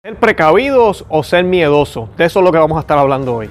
¿Ser precavidos o ser miedosos? De eso es lo que vamos a estar hablando hoy.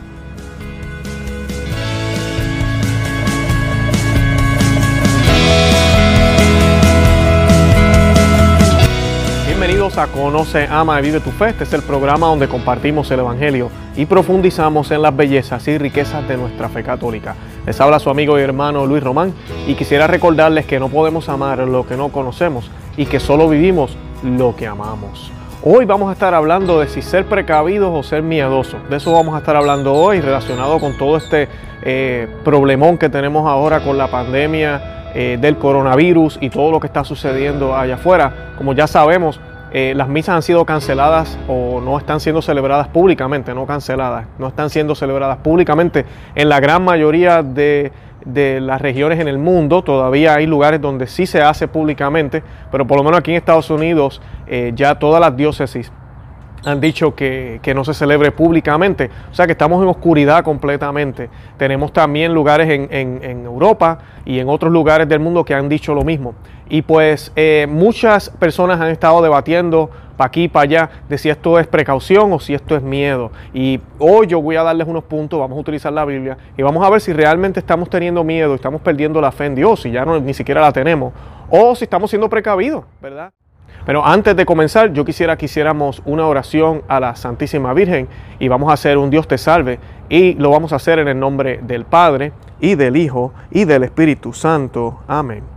Bienvenidos a Conoce, Ama y Vive tu Fe. Este es el programa donde compartimos el Evangelio y profundizamos en las bellezas y riquezas de nuestra fe católica. Les habla su amigo y hermano Luis Román y quisiera recordarles que no podemos amar lo que no conocemos y que solo vivimos lo que amamos. Hoy vamos a estar hablando de si ser precavidos o ser miedosos. De eso vamos a estar hablando hoy relacionado con todo este eh, problemón que tenemos ahora con la pandemia eh, del coronavirus y todo lo que está sucediendo allá afuera. Como ya sabemos, eh, las misas han sido canceladas o no están siendo celebradas públicamente, no canceladas, no están siendo celebradas públicamente en la gran mayoría de de las regiones en el mundo. Todavía hay lugares donde sí se hace públicamente, pero por lo menos aquí en Estados Unidos eh, ya todas las diócesis han dicho que, no se celebre públicamente. O sea que estamos en oscuridad completamente. Tenemos también lugares en, Europa y en otros lugares del mundo que han dicho lo mismo. Y pues eh, muchas personas han estado debatiendo para aquí, para allá, de si esto es precaución o si esto es miedo. Y hoy yo voy a darles unos puntos, vamos a utilizar la Biblia y vamos a ver si realmente estamos teniendo miedo, estamos perdiendo la fe en Dios, si ya no, ni siquiera la tenemos, o si estamos siendo precavidos, ¿verdad? Pero antes de comenzar, yo quisiera que hiciéramos una oración a la Santísima Virgen y vamos a hacer un Dios te salve y lo vamos a hacer en el nombre del Padre y del Hijo y del Espíritu Santo. Amén.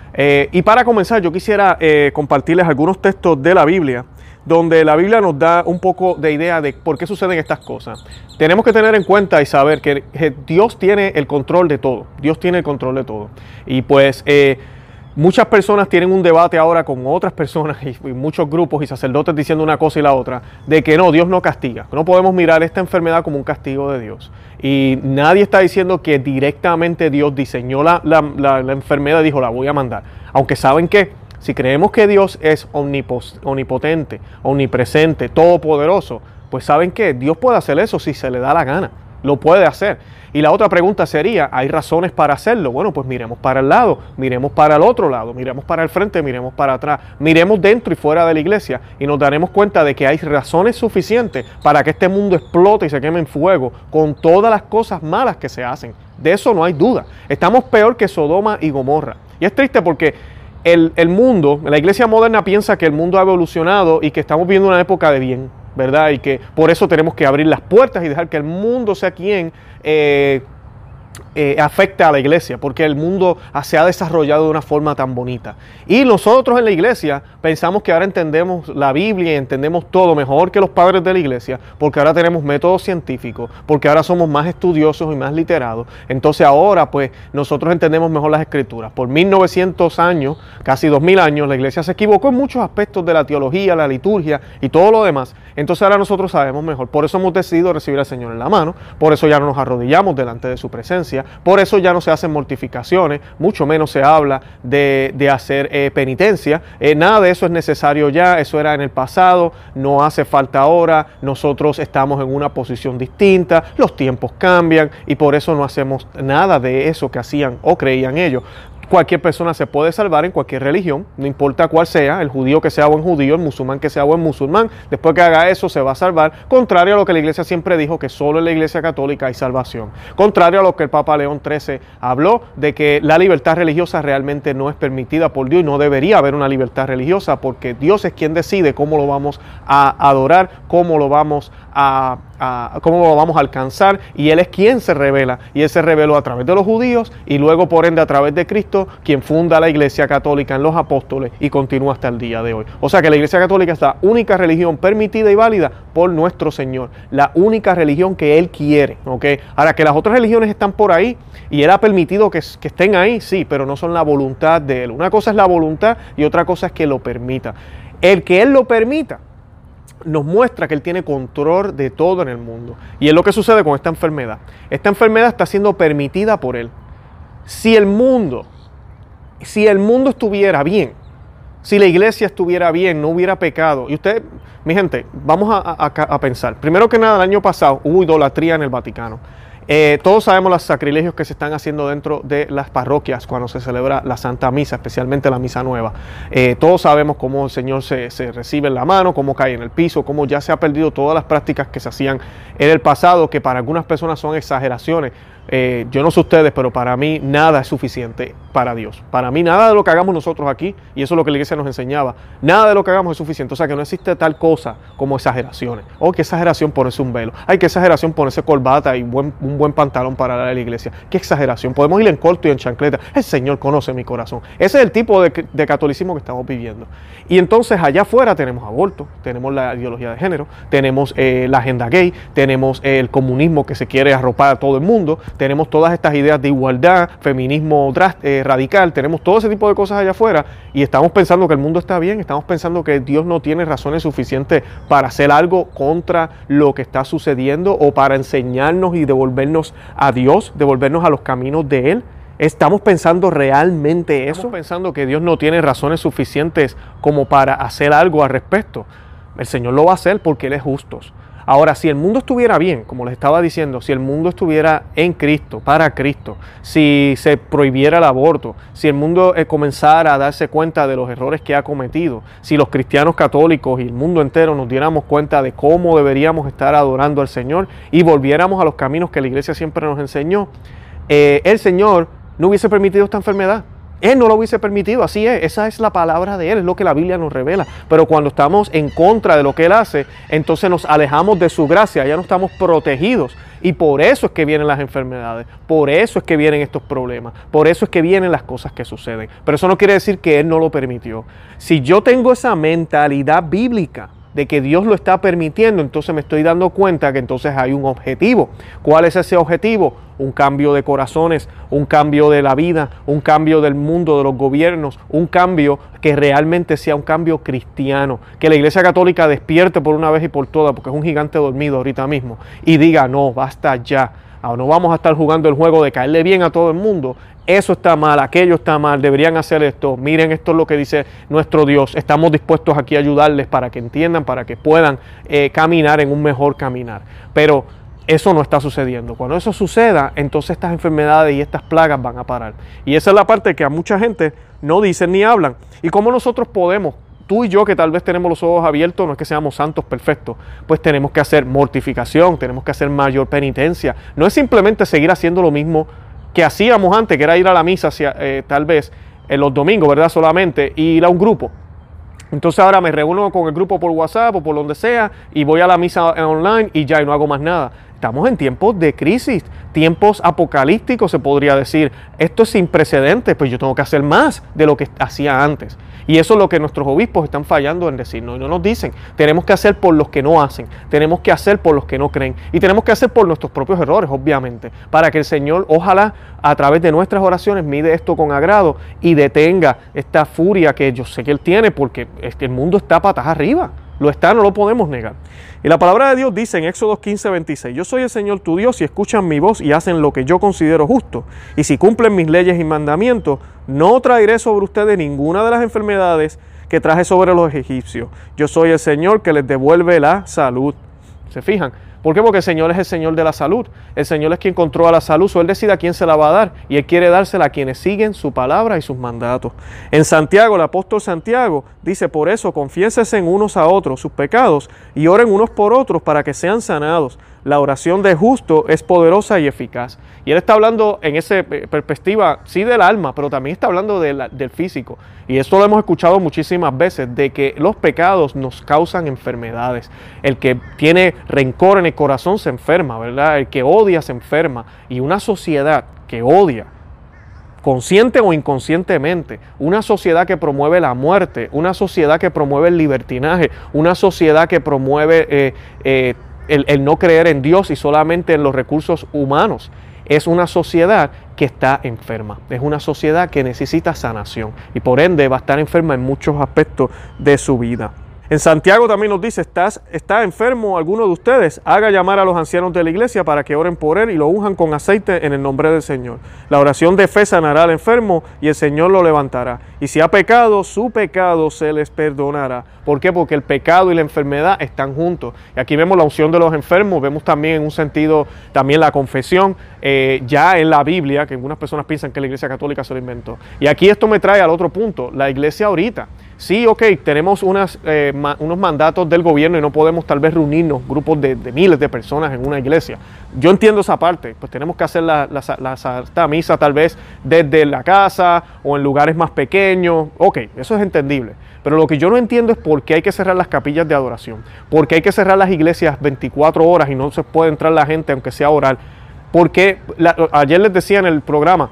eh, y para comenzar yo quisiera eh, compartirles algunos textos de la Biblia donde la Biblia nos da un poco de idea de por qué suceden estas cosas. Tenemos que tener en cuenta y saber que Dios tiene el control de todo. Dios tiene el control de todo. Y pues eh, muchas personas tienen un debate ahora con otras personas y, muchos grupos y sacerdotes diciendo una cosa y la otra, de que no, Dios no castiga. No podemos mirar esta enfermedad como un castigo de Dios. Y nadie está diciendo que directamente Dios diseñó la, la enfermedad y dijo, la voy a mandar. Aunque saben que si creemos que Dios es omnipotente, omnipresente, todopoderoso, pues saben que Dios puede hacer eso si se le da la gana. Lo puede hacer. Y la otra pregunta sería, ¿hay razones para hacerlo? Bueno, pues miremos para el lado, miremos para el otro lado, miremos para el frente, miremos para atrás, miremos dentro y fuera de la iglesia y nos daremos cuenta de que hay razones suficientes para que este mundo explote y se queme en fuego con todas las cosas malas que se hacen. De eso no hay duda. Estamos peor que Sodoma y Gomorra. Y es triste porque el, mundo, la iglesia moderna piensa que el mundo ha evolucionado y que estamos viviendo una época de bien, ¿verdad? Y que por eso tenemos que abrir las puertas y dejar que el mundo sea quien eh, eh, afecta a la iglesia, porque el mundo se ha desarrollado de una forma tan bonita. Y nosotros en la iglesia pensamos que ahora entendemos la Biblia y entendemos todo mejor que los padres de la iglesia, porque ahora tenemos métodos científicos, porque ahora somos más estudiosos y más literados. Entonces ahora pues nosotros entendemos mejor las escrituras. Por 1900 años, casi 2000 años, la iglesia se equivocó en muchos aspectos de la teología, la liturgia y todo lo demás. Entonces ahora nosotros sabemos mejor. Por eso hemos decidido recibir al Señor en la mano, por eso ya no nos arrodillamos delante de su presencia por eso ya no se hacen mortificaciones, mucho menos se habla de, hacer eh, penitencia. Eh, nada de eso es necesario ya, eso era en el pasado, no hace falta ahora, nosotros estamos en una posición distinta, los tiempos cambian y por eso no hacemos nada de eso que hacían o creían ellos. Cualquier persona se puede salvar en cualquier religión, no importa cuál sea, el judío que sea buen judío, el musulmán que sea buen musulmán, después que haga eso se va a salvar, contrario a lo que la iglesia siempre dijo, que solo en la iglesia católica hay salvación, contrario a lo que el Papa León XIII habló, de que la libertad religiosa realmente no es permitida por Dios y no debería haber una libertad religiosa, porque Dios es quien decide cómo lo vamos a adorar, cómo lo vamos a cómo lo vamos a alcanzar y Él es quien se revela y Él se reveló a través de los judíos y luego por ende a través de Cristo quien funda la iglesia católica en los apóstoles y continúa hasta el día de hoy. O sea que la iglesia católica es la única religión permitida y válida por nuestro Señor, la única religión que Él quiere. ¿okay? Ahora que las otras religiones están por ahí y Él ha permitido que, que estén ahí, sí, pero no son la voluntad de Él. Una cosa es la voluntad y otra cosa es que lo permita. El que Él lo permita nos muestra que Él tiene control de todo en el mundo. Y es lo que sucede con esta enfermedad. Esta enfermedad está siendo permitida por Él. si el mundo, si el mundo estuviera bien, si la iglesia estuviera bien, no hubiera pecado, y usted, mi gente, vamos a, pensar, primero que nada, el año pasado hubo idolatría en el Vaticano. Eh, todos sabemos los sacrilegios que se están haciendo dentro de las parroquias cuando se celebra la Santa Misa, especialmente la Misa Nueva. Eh, todos sabemos cómo el Señor se, se, recibe en la mano, cómo cae en el piso, cómo ya se ha perdido todas las prácticas que se hacían en el pasado, que para algunas personas son exageraciones. Eh, yo no sé ustedes, pero para mí nada es suficiente para Dios. Para mí nada de lo que hagamos nosotros aquí, y eso es lo que la iglesia nos enseñaba, nada de lo que hagamos es suficiente. O sea que no existe tal cosa como exageraciones. Oh, qué exageración ponerse un velo. Ay, qué exageración ponerse corbata y un buen pantalón para la iglesia. Qué exageración. Podemos ir en corto y en chancleta. El Señor conoce mi corazón. Ese es el tipo de, catolicismo que estamos viviendo. Y entonces allá afuera tenemos aborto, tenemos la ideología de género, tenemos eh, la agenda gay, tenemos el comunismo que se quiere arropar a todo el mundo, tenemos todas estas ideas de igualdad, feminismo eh, radical, tenemos todo ese tipo de cosas allá afuera y estamos pensando que el mundo está bien, estamos pensando que Dios no tiene razones suficientes para hacer algo contra lo que está sucediendo o para enseñarnos y devolvernos a Dios, devolvernos a los caminos de Él. ¿Estamos pensando realmente eso? ¿Estamos pensando que Dios no tiene razones suficientes como para hacer algo al respecto? El Señor lo va a hacer porque Él es justo. Ahora, si el mundo estuviera bien, como les estaba diciendo, si el mundo estuviera en Cristo, para Cristo, si se prohibiera el aborto, si el mundo eh, comenzara a darse cuenta de los errores que ha cometido, si los cristianos católicos y el mundo entero nos diéramos cuenta de cómo deberíamos estar adorando al Señor y volviéramos a los caminos que la iglesia siempre nos enseñó, eh, el Señor no hubiese permitido esta enfermedad. Él no lo hubiese permitido, así es, esa es la palabra de Él, es lo que la Biblia nos revela. Pero cuando estamos en contra de lo que Él hace, entonces nos alejamos de su gracia, ya no estamos protegidos. Y por eso es que vienen las enfermedades, por eso es que vienen estos problemas, por eso es que vienen las cosas que suceden. Pero eso no quiere decir que Él no lo permitió. Si yo tengo esa mentalidad bíblica, de que Dios lo está permitiendo, entonces me estoy dando cuenta que entonces hay un objetivo. ¿Cuál es ese objetivo? Un cambio de corazones, un cambio de la vida, un cambio del mundo, de los gobiernos, un cambio que realmente sea un cambio cristiano. Que la Iglesia Católica despierte por una vez y por todas, porque es un gigante dormido ahorita mismo, y diga, no, basta ya. Ahora no vamos a estar jugando el juego de caerle bien a todo el mundo, eso está mal, aquello está mal, deberían hacer esto, miren esto es lo que dice nuestro Dios, estamos dispuestos aquí a ayudarles para que entiendan, para que puedan eh, caminar en un mejor caminar. Pero eso no está sucediendo. Cuando eso suceda, entonces estas enfermedades y estas plagas van a parar. Y esa es la parte que a mucha gente no dicen ni hablan. ¿Y cómo nosotros podemos tú y yo que tal vez tenemos los ojos abiertos, no es que seamos santos perfectos, pues tenemos que hacer mortificación, tenemos que hacer mayor penitencia. No es simplemente seguir haciendo lo mismo que hacíamos antes, que era ir a la misa eh, tal vez en los domingos, ¿verdad? Solamente, y ir a un grupo. Entonces ahora me reúno con el grupo por WhatsApp o por donde sea y voy a la misa online y ya y no hago más nada. Estamos en tiempos de crisis, tiempos apocalípticos se podría decir. Esto es sin precedentes, pues yo tengo que hacer más de lo que hacía antes. Y eso es lo que nuestros obispos están fallando en decirnos. Y no nos dicen, tenemos que hacer por los que no hacen, tenemos que hacer por los que no creen. Y tenemos que hacer por nuestros propios errores, obviamente, para que el Señor, ojalá, a través de nuestras oraciones, mide esto con agrado y detenga esta furia que yo sé que Él tiene, porque el mundo está patas arriba. Lo está, no lo podemos negar. Y la palabra de Dios dice en Éxodo 15, 26, yo soy el Señor tu Dios y escuchan mi voz y hacen lo que yo considero justo. Y si cumplen mis leyes y mandamientos, no traeré sobre ustedes ninguna de las enfermedades que traje sobre los egipcios. Yo soy el Señor que les devuelve la salud. ¿Se fijan? ¿Por qué? Porque el Señor es el Señor de la salud. El Señor es quien controla la salud. O Él decide a quién se la va a dar. Y Él quiere dársela a quienes siguen su palabra y sus mandatos. En Santiago, el apóstol Santiago dice, por eso confiésense en unos a otros sus pecados y oren unos por otros para que sean sanados la oración de justo es poderosa y eficaz. Y él está hablando en esa eh, perspectiva, sí del alma, pero también está hablando del físico. Y esto lo hemos escuchado muchísimas veces, de que los pecados nos causan enfermedades. El que tiene rencor en el corazón se enferma, ¿verdad? El que odia se enferma. Y una sociedad que odia, consciente o inconscientemente, una sociedad que promueve la muerte, una sociedad que promueve el libertinaje, una sociedad que promueve... Eh, eh, el, no creer en Dios y solamente en los recursos humanos. Es una sociedad que está enferma, es una sociedad que necesita sanación y por ende va a estar enferma en muchos aspectos de su vida. En Santiago también nos dice, ¿Estás, está enfermo alguno de ustedes, haga llamar a los ancianos de la iglesia para que oren por él y lo unjan con aceite en el nombre del Señor. La oración de fe sanará al enfermo y el Señor lo levantará. Y si ha pecado, su pecado se les perdonará. ¿Por qué? Porque el pecado y la enfermedad están juntos. Y aquí vemos la unción de los enfermos, vemos también en un sentido también la confesión, eh, ya en la Biblia, que algunas personas piensan que la iglesia católica se lo inventó. Y aquí esto me trae al otro punto, la iglesia ahorita. Sí, ok, tenemos unas, eh, unos mandatos del gobierno y no podemos tal vez reunirnos grupos de, miles de personas en una iglesia. Yo entiendo esa parte, pues tenemos que hacer la, la, Misa tal vez desde la casa o en lugares más pequeños. Ok, eso es entendible. Pero lo que yo no entiendo es por qué hay que cerrar las capillas de adoración, por qué hay que cerrar las iglesias 24 horas y no se puede entrar la gente aunque sea oral. Porque ayer les decía en el programa,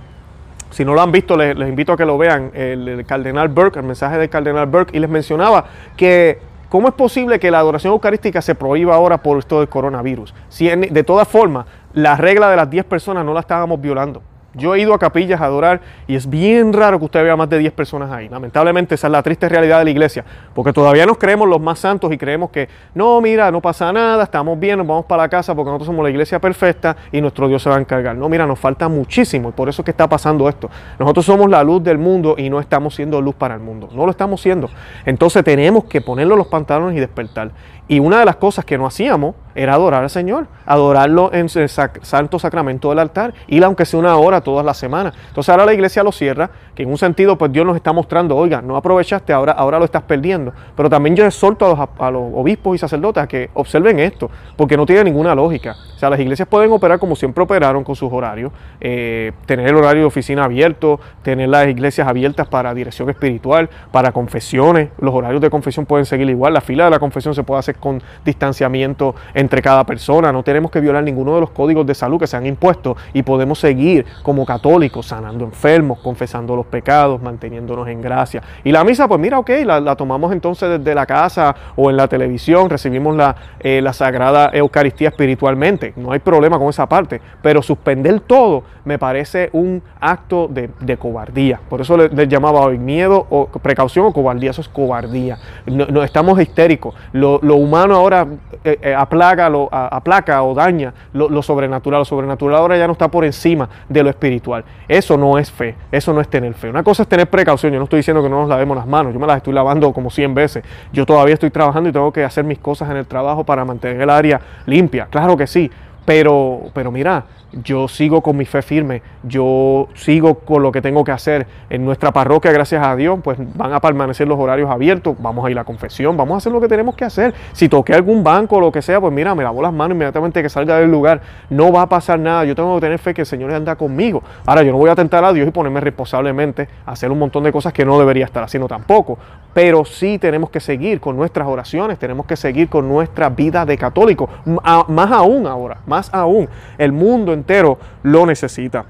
si no lo han visto, les, invito a que lo vean, el, cardenal Burke, el mensaje del cardenal Burke, y les mencionaba que cómo es posible que la adoración eucarística se prohíba ahora por esto del coronavirus. Si de todas formas, la regla de las 10 personas no la estábamos violando. Yo he ido a capillas a adorar y es bien raro que usted vea más de 10 personas ahí. Lamentablemente esa es la triste realidad de la iglesia, porque todavía nos creemos los más santos y creemos que no, mira, no pasa nada, estamos bien, nos vamos para la casa porque nosotros somos la iglesia perfecta y nuestro Dios se va a encargar. No, mira, nos falta muchísimo y por eso es que está pasando esto. Nosotros somos la luz del mundo y no estamos siendo luz para el mundo, no lo estamos siendo. Entonces tenemos que ponerlo los pantalones y despertar. Y una de las cosas que no hacíamos era adorar al Señor, adorarlo en el santo sacramento del altar, ir aunque sea una hora todas las semanas. Entonces ahora la iglesia lo cierra, en un sentido pues Dios nos está mostrando, oiga, no aprovechaste, ahora, ahora lo estás perdiendo. Pero también yo exhorto a los, a los obispos y sacerdotes a que observen esto, porque no tiene ninguna lógica. O sea, las iglesias pueden operar como siempre operaron con sus horarios, eh, tener el horario de oficina abierto, tener las iglesias abiertas para dirección espiritual, para confesiones, los horarios de confesión pueden seguir igual, la fila de la confesión se puede hacer con distanciamiento entre cada persona, no tenemos que violar ninguno de los códigos de salud que se han impuesto y podemos seguir como católicos sanando enfermos, confesando los pecados, manteniéndonos en gracia. Y la misa, pues mira, ok, la, tomamos entonces desde la casa o en la televisión, recibimos la, eh, la Sagrada Eucaristía espiritualmente, no hay problema con esa parte, pero suspender todo me parece un acto de, cobardía. Por eso les, llamaba hoy miedo o precaución o cobardía, eso es cobardía. No, estamos histéricos. Lo, lo humano ahora eh, eh, aplaca, lo, aplaca o daña lo, sobrenatural. Lo sobrenatural ahora ya no está por encima de lo espiritual. Eso no es fe, eso no es tener. Una cosa es tener precaución. Yo no estoy diciendo que no nos lavemos las manos, yo me las estoy lavando como 100 veces. Yo todavía estoy trabajando y tengo que hacer mis cosas en el trabajo para mantener el área limpia. Claro que sí, pero, pero mira, yo sigo con mi fe firme, yo sigo con lo que tengo que hacer. En nuestra parroquia, gracias a Dios, pues van a permanecer los horarios abiertos, vamos a ir a la confesión, vamos a hacer lo que tenemos que hacer. Si toqué algún banco o lo que sea, pues mira, me lavo las manos inmediatamente que salga del lugar. No va a pasar nada, yo tengo que tener fe que el Señor anda conmigo. Ahora, yo no voy a tentar a Dios y ponerme responsablemente a hacer un montón de cosas que no debería estar haciendo tampoco. Pero sí tenemos que seguir con nuestras oraciones, tenemos que seguir con nuestra vida de católico. Más aún ahora, aún. El mundo entero lo necesita.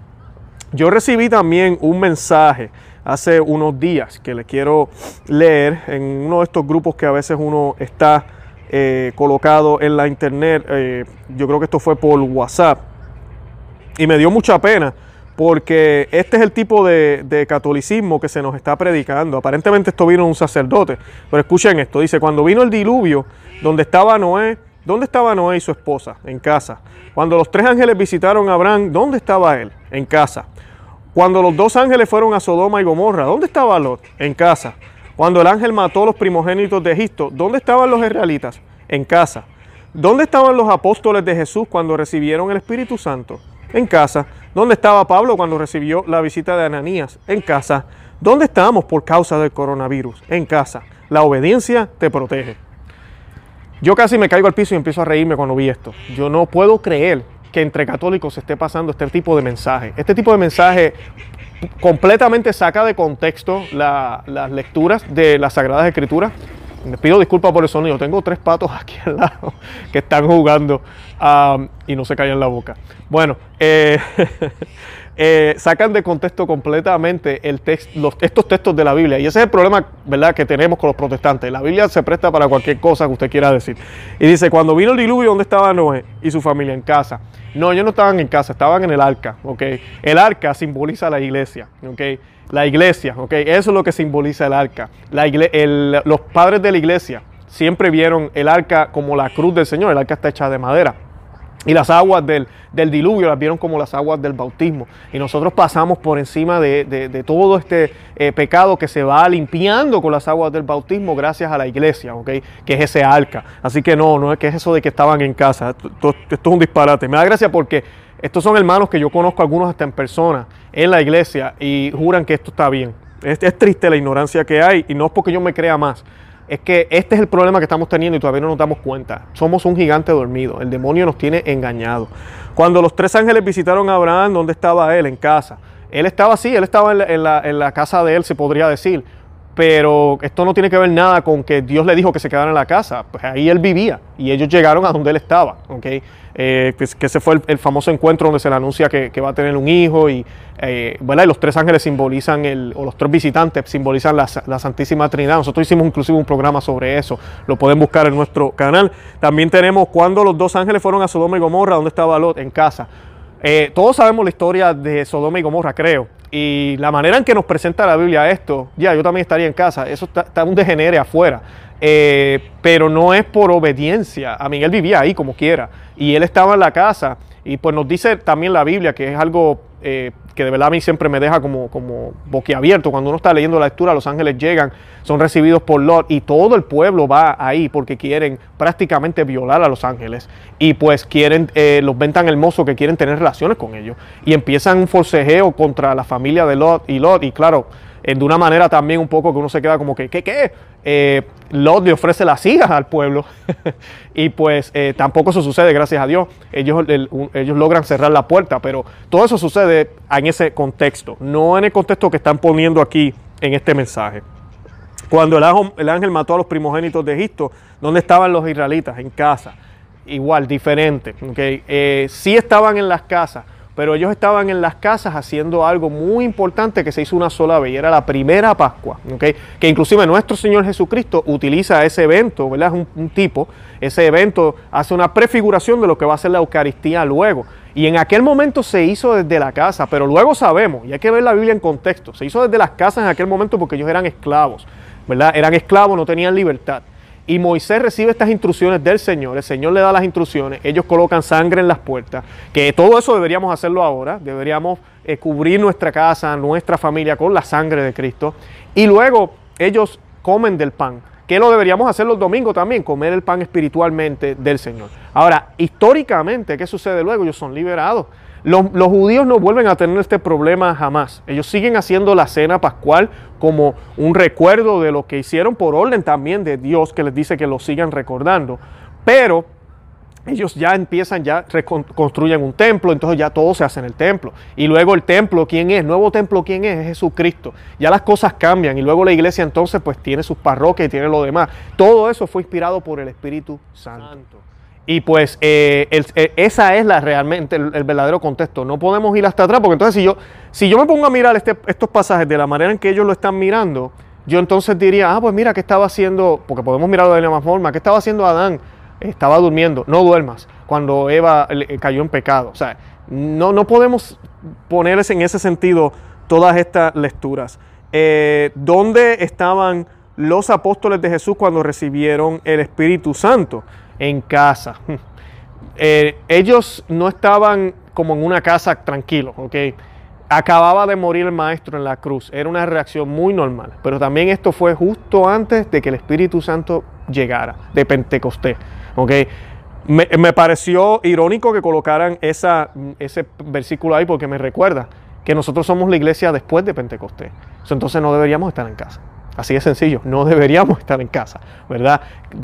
Yo recibí también un mensaje hace unos días que le quiero leer en uno de estos grupos que a veces uno está eh, colocado en la internet. Eh, yo creo que esto fue por WhatsApp. Y me dio mucha pena porque este es el tipo de, catolicismo que se nos está predicando. Aparentemente esto vino un sacerdote, pero escuchen esto, dice, cuando vino el diluvio, donde estaba Noé, ¿Dónde estaba Noé y su esposa? En casa. Cuando los tres ángeles visitaron a Abraham, ¿dónde estaba él? En casa. Cuando los dos ángeles fueron a Sodoma y Gomorra, ¿dónde estaba Lot? En casa. Cuando el ángel mató a los primogénitos de Egipto, ¿dónde estaban los israelitas? En casa. ¿Dónde estaban los apóstoles de Jesús cuando recibieron el Espíritu Santo? En casa. ¿Dónde estaba Pablo cuando recibió la visita de Ananías? En casa. ¿Dónde estamos por causa del coronavirus? En casa. La obediencia te protege. Yo casi me caigo al piso y empiezo a reírme cuando vi esto. Yo no puedo creer que entre católicos se esté pasando este tipo de mensaje. Este tipo de mensaje completamente saca de contexto las lecturas de las Sagradas Escrituras. Me pido disculpas por el sonido. Tengo tres patos aquí al lado que están jugando um, y no se callan la boca. Bueno, eh, Eh, sacan de contexto completamente el estos textos de la Biblia. Y ese es el problema ¿verdad? que tenemos con los protestantes. La Biblia se presta para cualquier cosa que usted quiera decir. Y dice, cuando vino el diluvio, ¿dónde estaba Noé y su familia? En casa. No, ellos no estaban en casa, estaban en el arca. ¿okay? El arca simboliza la iglesia. ¿okay? La iglesia, ¿okay? eso es lo que simboliza el arca. La los padres de la iglesia siempre vieron el arca como la cruz del Señor, el arca está hecha de madera. Y las aguas del, diluvio las vieron como las aguas del bautismo. Y nosotros pasamos por encima de, todo este eh, pecado que se va limpiando con las aguas del bautismo gracias a la iglesia, ¿ok? Que es ese arca. Así que no, no es que es eso de que estaban en casa. Esto, es un disparate. Me da gracia porque estos son hermanos que yo conozco algunos hasta en persona en la iglesia y juran que esto está bien. Es triste la ignorancia que hay y no es porque yo me crea más es que este es el problema que estamos teniendo y todavía no nos damos cuenta. Somos un gigante dormido. El demonio nos tiene engañado. Cuando los tres ángeles visitaron a Abraham, ¿dónde estaba él? En casa. Él estaba así, él estaba en la, casa de él, se podría decir. Pero esto no tiene que ver nada con que Dios le dijo que se quedara en la casa. Pues ahí él vivía y ellos llegaron a donde él estaba. ¿okay? Eh, que, ese fue el, famoso encuentro donde se le anuncia que, va a tener un hijo y, eh, y los tres ángeles simbolizan, el, o los tres visitantes simbolizan la, Santísima Trinidad. Nosotros hicimos inclusive un programa sobre eso, lo pueden buscar en nuestro canal. También tenemos cuando los dos ángeles fueron a Sodoma y Gomorra, donde estaba Lot, en casa. Eh, todos sabemos la historia de Sodoma y Gomorra, creo. Y la manera en que nos presenta la Biblia esto, ya yo también estaría en casa, eso está, un degenere afuera. Eh, pero no es por obediencia. A Miguel vivía ahí como quiera y él estaba en la casa. Y pues nos dice también la Biblia que es algo eh, que de verdad a mí siempre me deja como, como boquiabierto. Cuando uno está leyendo la lectura, los ángeles llegan, son recibidos por Lot y todo el pueblo va ahí porque quieren prácticamente violar a los ángeles y pues quieren, eh, los ven tan hermosos que quieren tener relaciones con ellos. Y empiezan un forcejeo contra la familia de Lot y Lot. Y claro, de una manera también un poco que uno se queda como que, ¿qué qué? Eh, Lot le ofrece las hijas al pueblo y pues eh, tampoco eso sucede, gracias a Dios. Ellos, ellos logran cerrar la puerta, pero todo eso sucede en ese contexto, no en el contexto que están poniendo aquí en este mensaje. Cuando el ángel, el ángel mató a los primogénitos de Egipto, ¿dónde estaban los israelitas? En casa. Igual, diferente. ¿okay? Eh, sí estaban en las casas, pero ellos estaban en las casas haciendo algo muy importante que se hizo una sola vez y era la primera Pascua, que inclusive nuestro Señor Jesucristo utiliza ese evento, ¿verdad? Es un, tipo, ese evento hace una prefiguración de lo que va a ser la Eucaristía luego. Y en aquel momento se hizo desde la casa, pero luego sabemos, y hay que ver la Biblia en contexto, se hizo desde las casas en aquel momento porque ellos eran esclavos, ¿verdad? Eran esclavos, no tenían libertad. Y Moisés recibe estas instrucciones del Señor, el Señor le da las instrucciones, ellos colocan sangre en las puertas, que todo eso deberíamos hacerlo ahora, deberíamos eh, cubrir nuestra casa, nuestra familia con la sangre de Cristo. Y luego ellos comen del pan, que lo deberíamos hacer los domingos también, comer el pan espiritualmente del Señor. Ahora, históricamente, ¿qué sucede luego? Ellos son liberados. Los, judíos no vuelven a tener este problema jamás. Ellos siguen haciendo la cena pascual como un recuerdo de lo que hicieron por orden también de Dios que les dice que lo sigan recordando. Pero ellos ya empiezan, ya construyen un templo, entonces ya todo se hace en el templo. Y luego el templo, ¿quién es? nuevo templo, ¿quién es? Es Jesucristo. Ya las cosas cambian y luego la iglesia entonces pues tiene sus parroquias y tiene lo demás. Todo eso fue inspirado por el Espíritu Santo. Y pues eh, eh, esa es la realmente el, verdadero contexto. No podemos ir hasta atrás, porque entonces si yo, si yo me pongo a mirar este, estos pasajes de la manera en que ellos lo están mirando, yo entonces diría, ah, pues mira, ¿qué estaba haciendo? Porque podemos mirarlo de la misma forma. ¿Qué estaba haciendo Adán? Estaba durmiendo. No duermas. Cuando Eva cayó en pecado. O sea, no, no podemos ponerles en ese sentido todas estas lecturas. Eh, ¿Dónde estaban los apóstoles de Jesús cuando recibieron el Espíritu Santo? En casa. Eh, ellos no estaban como en una casa tranquilos, ¿ok? Acababa de morir el maestro en la cruz, era una reacción muy normal, pero también esto fue justo antes de que el Espíritu Santo llegara, de Pentecostés, ¿ok? Me, pareció irónico que colocaran ese versículo ahí porque me recuerda que nosotros somos la iglesia después de Pentecostés. Entonces no deberíamos estar en casa. Así de sencillo, no deberíamos estar en casa, ¿verdad?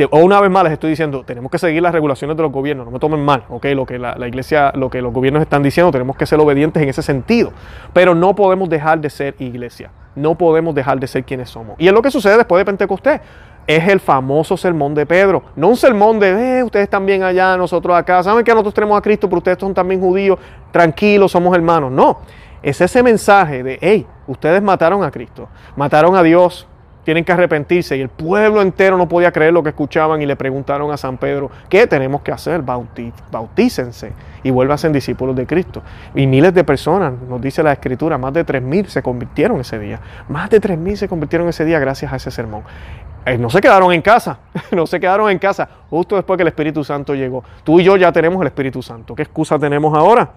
o una vez más les estoy diciendo, tenemos que seguir las regulaciones de los gobiernos, no me tomen mal, ¿ok? Lo que la, iglesia, lo que los gobiernos están diciendo, tenemos que ser obedientes en ese sentido, pero no podemos dejar de ser iglesia, no podemos dejar de ser quienes somos. Y es lo que sucede después de Pentecostés, es el famoso sermón de Pedro, no un sermón de, eh, ustedes están bien allá, nosotros acá, saben que nosotros tenemos a Cristo, pero ustedes son también judíos, tranquilos, somos hermanos, no. Es ese mensaje de, hey, ustedes mataron a Cristo, mataron a Dios, tienen que arrepentirse. Y el pueblo entero no podía creer lo que escuchaban y le preguntaron a San Pedro, ¿qué tenemos que hacer? bautícense y vuélvanse discípulos de Cristo. Y miles de personas, nos dice la Escritura, más de 3.000 se convirtieron ese día. Más de 3.000 se convirtieron ese día gracias a ese sermón. eh, no se quedaron en casa, no se quedaron en casa justo después que el Espíritu Santo llegó. Tú y yo ya tenemos el Espíritu Santo. ¿Qué excusa tenemos ahora?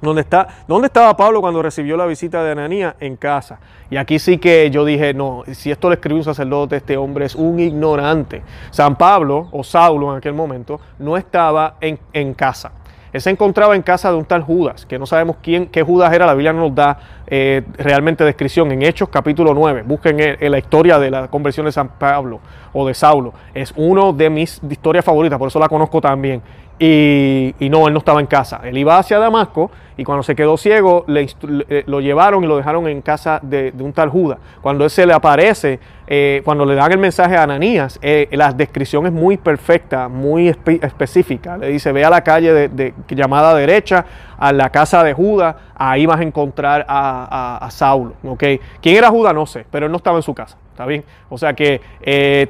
¿Dónde, está, ¿Dónde estaba Pablo cuando recibió la visita de Ananía? En casa. Y aquí sí que yo dije, no, si esto le escribió un sacerdote, este hombre es un ignorante. San Pablo, o Saulo en aquel momento, no estaba en, en casa. Él se encontraba en casa de un tal Judas, que no sabemos quién, qué Judas era, la Biblia no nos da eh, realmente descripción. En Hechos capítulo 9, busquen en la historia de la conversión de San Pablo o de Saulo. Es uno de mis historias favoritas, por eso la conozco también. Y, no, él no estaba en casa. Él iba hacia Damasco y cuando se quedó ciego le, lo llevaron y lo dejaron en casa de, un tal Judas. Cuando él se le aparece, eh, cuando le dan el mensaje a Ananías, eh, la descripción es muy perfecta, muy específica. Le dice, ve a la calle de, llamada derecha, a la casa de Judas, ahí vas a encontrar a, Saulo. ¿okay? ¿Quién era Judas? No sé, pero él no estaba en su casa. ¿Está bien? O sea que eh,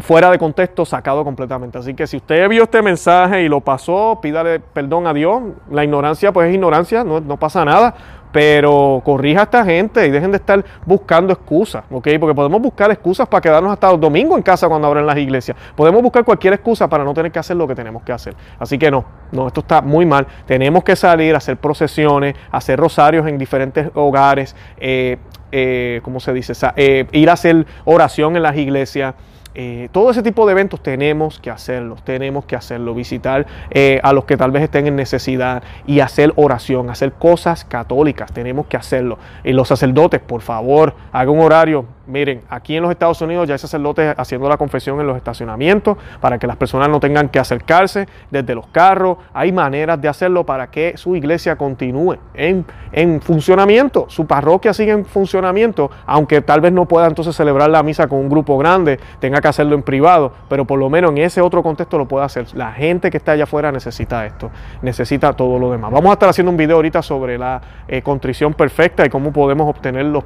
fuera de contexto, sacado completamente. Así que si usted vio este mensaje y lo pasó, pídale perdón a Dios. La ignorancia, pues es ignorancia, no, no pasa nada pero corrija a esta gente y dejen de estar buscando excusas, ¿ok? Porque podemos buscar excusas para quedarnos hasta el domingo en casa cuando abren las iglesias. Podemos buscar cualquier excusa para no tener que hacer lo que tenemos que hacer. Así que no, no, esto está muy mal. Tenemos que salir hacer procesiones, hacer rosarios en diferentes hogares, eh, eh, ¿cómo se dice? Eh, ir a hacer oración en las iglesias. Eh, todo ese tipo de eventos tenemos que hacerlos, tenemos que hacerlo, visitar eh, a los que tal vez estén en necesidad y hacer oración, hacer cosas católicas, tenemos que hacerlo. Y los sacerdotes, por favor, hagan un horario Miren, aquí en los Estados Unidos ya hay sacerdotes haciendo la confesión en los estacionamientos para que las personas no tengan que acercarse desde los carros. Hay maneras de hacerlo para que su iglesia continúe en, en funcionamiento, su parroquia sigue en funcionamiento, aunque tal vez no pueda entonces celebrar la misa con un grupo grande, tenga que hacerlo en privado, pero por lo menos en ese otro contexto lo puede hacer. La gente que está allá afuera necesita esto, necesita todo lo demás. Vamos a estar haciendo un video ahorita sobre la eh, contrición perfecta y cómo podemos obtener el,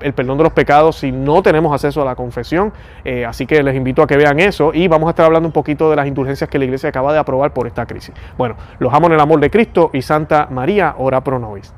el perdón de los pecados sin no tenemos acceso a la confesión. Eh, así que les invito a que vean eso y vamos a estar hablando un poquito de las indulgencias que la iglesia acaba de aprobar por esta crisis. Bueno, los amo en el amor de Cristo y Santa María, ora pro nobis.